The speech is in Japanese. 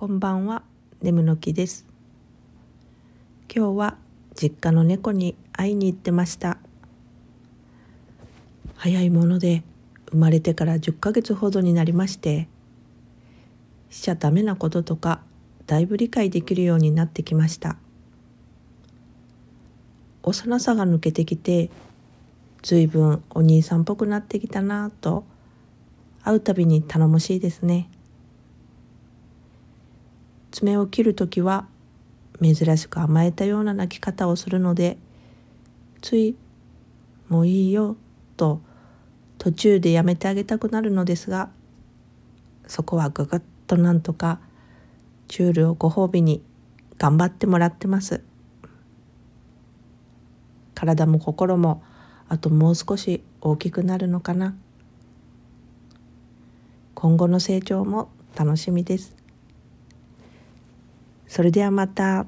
こんばんは、ネムの木です。今日は実家の猫に会いに行ってました。早いもので生まれてから10ヶ月ほどになりまして、しちゃダメなこととかだいぶ理解できるようになってきました。幼さが抜けてきて、ずいぶんお兄さんっぽくなってきたなぁと会うたびに頼もしいですね。爪を切る時は珍しく甘えたような泣き方をするのでつい「もういいよ」と途中でやめてあげたくなるのですがそこはぐぐっとなんとかチュールをご褒美に頑張ってもらってます。体も心もあともう少し大きくなるのかな。今後の成長も楽しみです。それではまた。